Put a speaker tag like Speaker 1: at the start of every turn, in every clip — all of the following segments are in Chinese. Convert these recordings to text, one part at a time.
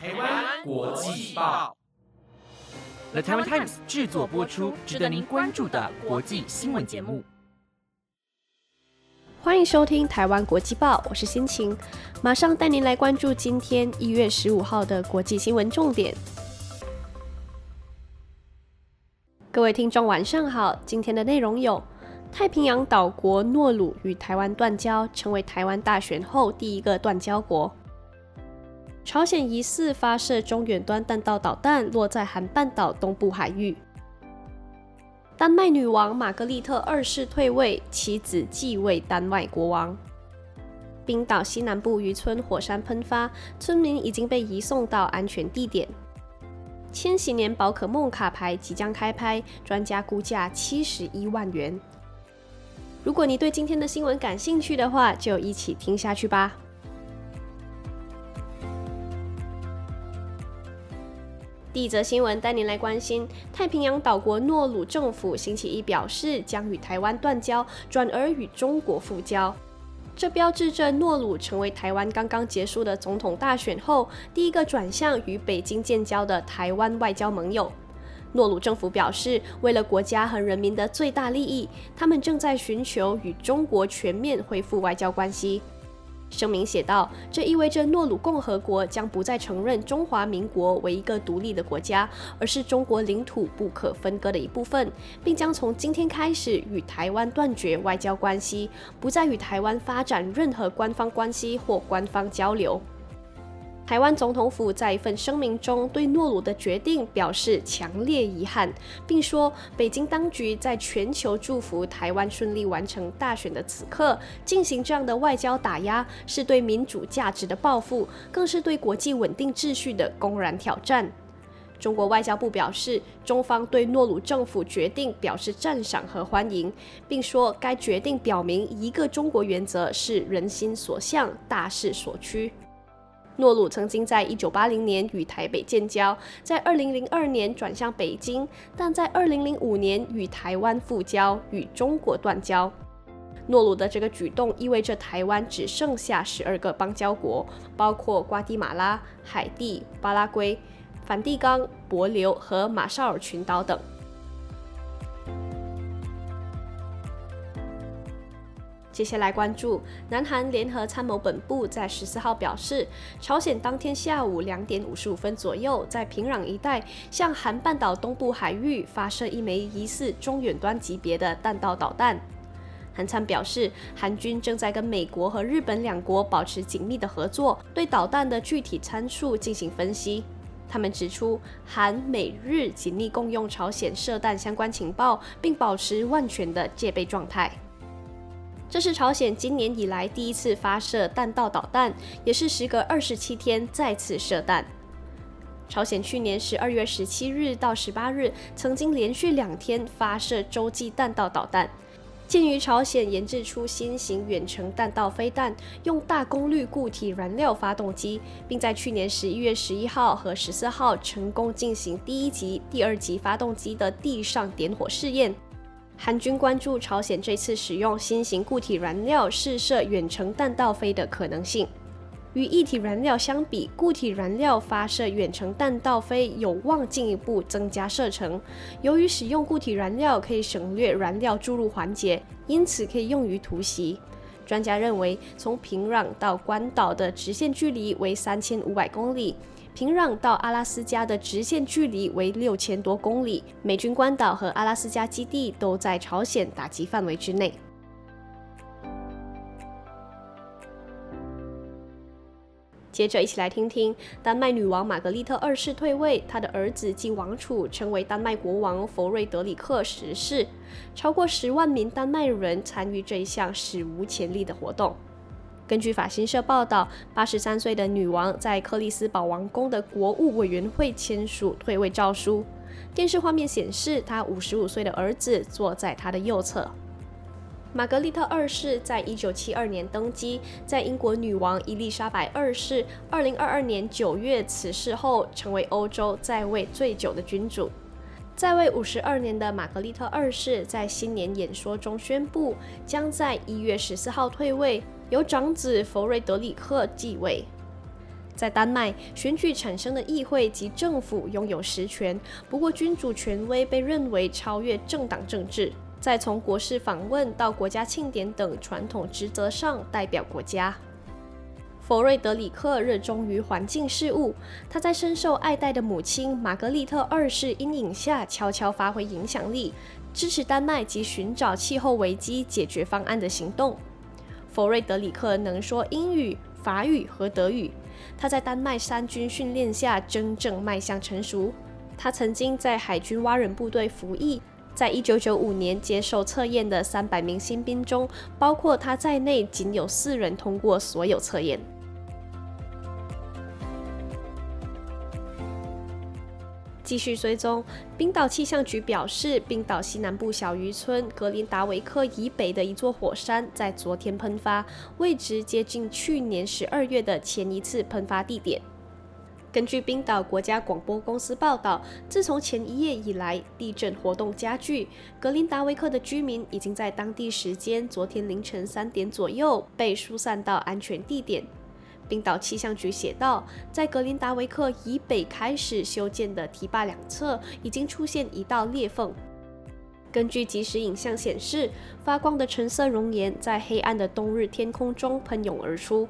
Speaker 1: 台湾国际报
Speaker 2: ，The Taiwan Times 制作播出，值得您关注的国际新闻节目。
Speaker 3: 欢迎收听台湾国际报，我是心情，马上带您来关注今天一月十五号的国际新闻重点。各位听众，晚上好，今天的内容有。太平洋岛国诺鲁与台湾断交，成为台湾大选后第一个断交国。朝鲜疑似发射中远端弹道导弹，落在韩半岛东部海域。丹麦女王玛格丽特二世退位，其子继位丹麦国王。冰岛西南部渔村火山喷发，村民已经被移送到安全地点。千禧年宝可梦卡牌即将开拍，专家估价七十一万元。如果你对今天的新闻感兴趣的话，就一起听下去吧。第一则新闻带您来关心：太平洋岛国诺鲁政府星期一表示，将与台湾断交，转而与中国复交。这标志着诺鲁成为台湾刚刚结束的总统大选后第一个转向与北京建交的台湾外交盟友。诺鲁政府表示，为了国家和人民的最大利益，他们正在寻求与中国全面恢复外交关系。声明写道：“这意味着诺鲁共和国将不再承认中华民国为一个独立的国家，而是中国领土不可分割的一部分，并将从今天开始与台湾断绝外交关系，不再与台湾发展任何官方关系或官方交流。”台湾总统府在一份声明中对诺鲁的决定表示强烈遗憾，并说北京当局在全球祝福台湾顺利完成大选的此刻进行这样的外交打压，是对民主价值的报复，更是对国际稳定秩序的公然挑战。中国外交部表示，中方对诺鲁政府决定表示赞赏和欢迎，并说该决定表明一个中国原则是人心所向、大势所趋。诺鲁曾经在一九八零年与台北建交，在二零零二年转向北京，但在二零零五年与台湾复交，与中国断交。诺鲁的这个举动意味着台湾只剩下十二个邦交国，包括瓜地马拉、海地、巴拉圭、梵蒂冈、帛琉和马绍尔群岛等。接下来关注，南韩联合参谋本部在十四号表示，朝鲜当天下午两点五十五分左右，在平壤一带向韩半岛东部海域发射一枚疑似中远端级别的弹道导弹。韩参表示，韩军正在跟美国和日本两国保持紧密的合作，对导弹的具体参数进行分析。他们指出，韩美日紧密共用朝鲜射弹相关情报，并保持万全的戒备状态。这是朝鲜今年以来第一次发射弹道导弹，也是时隔二十七天再次射弹。朝鲜去年十二月十七日到十八日曾经连续两天发射洲际弹道导弹。鉴于朝鲜研制出新型远程弹道飞弹，用大功率固体燃料发动机，并在去年十一月十一号和十四号成功进行第一级、第二级发动机的地上点火试验。韩军关注朝鲜这次使用新型固体燃料试射远程弹道飞的可能性。与液体燃料相比，固体燃料发射远程弹道飞有望进一步增加射程。由于使用固体燃料可以省略燃料注入环节，因此可以用于突袭。专家认为，从平壤到关岛的直线距离为三千五百公里。平壤到阿拉斯加的直线距离为六千多公里，美军关岛和阿拉斯加基地都在朝鲜打击范围之内。接着，一起来听听丹麦女王玛格丽特二世退位，她的儿子继王储成为丹麦国王弗瑞德里克十世。超过十万名丹麦人参与这一项史无前例的活动。根据法新社报道，八十三岁的女王在克里斯堡王宫的国务委员会签署退位诏书。电视画面显示，她五十五岁的儿子坐在她的右侧。玛格丽特二世在一九七二年登基，在英国女王伊丽莎白二世二零二二年九月辞世后，成为欧洲在位最久的君主。在位五十二年的玛格丽特二世在新年演说中宣布，将在一月十四号退位，由长子弗瑞德里克继位。在丹麦，选举产生的议会及政府拥有实权，不过君主权威被认为超越政党政治，在从国事访问到国家庆典等传统职责上代表国家。佛瑞德里克热衷于环境事务，他在深受爱戴的母亲玛格丽特二世阴影下悄悄发挥影响力，支持丹麦及寻找气候危机解决方案的行动。弗瑞德里克能说英语、法语和德语，他在丹麦三军训练下真正迈向成熟。他曾经在海军蛙人部队服役，在一九九五年接受测验的三百名新兵中，包括他在内，仅有四人通过所有测验。继续追踪，冰岛气象局表示，冰岛西南部小渔村格林达维克以北的一座火山在昨天喷发，位置接近去年十二月的前一次喷发地点。根据冰岛国家广播公司报道，自从前一夜以来，地震活动加剧，格林达维克的居民已经在当地时间昨天凌晨三点左右被疏散到安全地点。冰岛气象局写道，在格林达维克以北开始修建的堤坝两侧已经出现一道裂缝。根据即时影像显示，发光的橙色熔岩在黑暗的冬日天空中喷涌而出。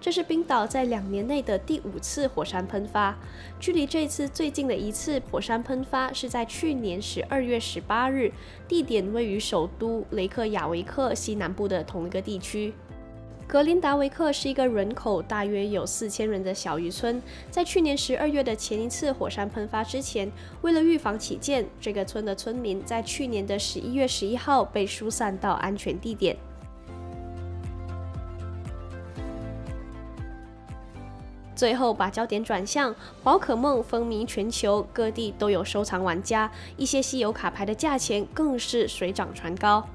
Speaker 3: 这是冰岛在两年内的第五次火山喷发，距离这次最近的一次火山喷发是在去年十二月十八日，地点位于首都雷克雅维克西南部的同一个地区。格林达维克是一个人口大约有四千人的小渔村，在去年十二月的前一次火山喷发之前，为了预防起见，这个村的村民在去年的十一月十一号被疏散到安全地点。最后，把焦点转向宝可梦风靡全球，各地都有收藏玩家，一些稀有卡牌的价钱更是水涨船高。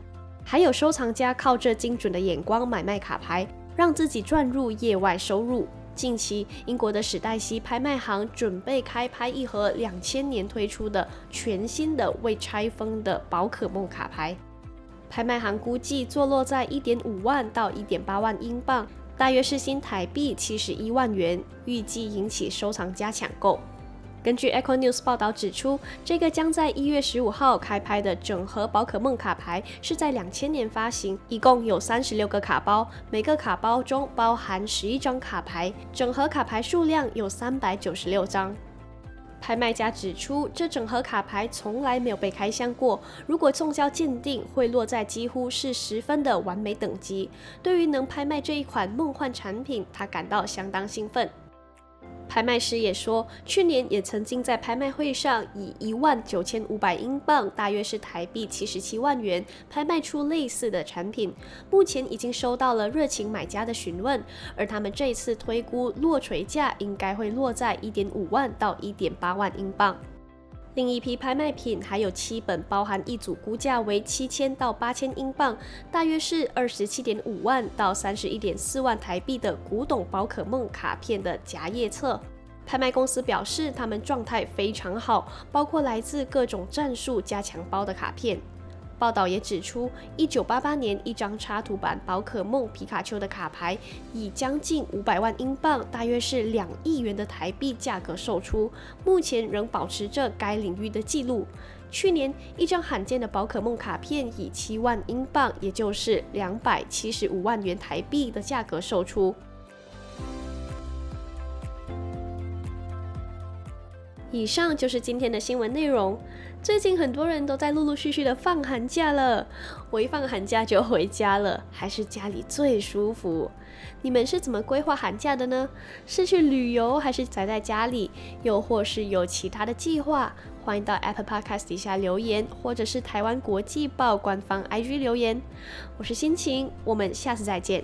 Speaker 3: 还有收藏家靠着精准的眼光买卖卡牌，让自己赚入业外收入。近期，英国的史黛西拍卖行准备开拍一盒两千年推出的全新的未拆封的宝可梦卡牌，拍卖行估计坐落在一点五万到一点八万英镑，大约是新台币七十一万元，预计引起收藏家抢购。根据 Echo News 报道指出，这个将在一月十五号开拍的整盒宝可梦卡牌是在两千年发行，一共有三十六个卡包，每个卡包中包含十一张卡牌，整盒卡牌数量有三百九十六张。拍卖家指出，这整盒卡牌从来没有被开箱过，如果送交鉴定，会落在几乎是十分的完美等级。对于能拍卖这一款梦幻产品，他感到相当兴奋。拍卖师也说，去年也曾经在拍卖会上以一万九千五百英镑，大约是台币七十七万元，拍卖出类似的产品。目前已经收到了热情买家的询问，而他们这次推估落锤价应该会落在一点五万到一点八万英镑。另一批拍卖品还有七本，包含一组估价为七千到八千英镑，大约是二十七点五万到三十一点四万台币的古董宝可梦卡片的夹页册。拍卖公司表示，他们状态非常好，包括来自各种战术加强包的卡片。报道也指出，一九八八年一张插图版宝可梦皮卡丘的卡牌以将近五百万英镑，大约是两亿元的台币价格售出，目前仍保持着该领域的记录。去年，一张罕见的宝可梦卡片以七万英镑，也就是两百七十五万元台币的价格售出。以上就是今天的新闻内容。最近很多人都在陆陆续续的放寒假了，我一放寒假就回家了，还是家里最舒服。你们是怎么规划寒假的呢？是去旅游，还是宅在家里？又或是有其他的计划？欢迎到 Apple Podcast 底下留言，或者是台湾国际报官方 IG 留言。我是心情，我们下次再见。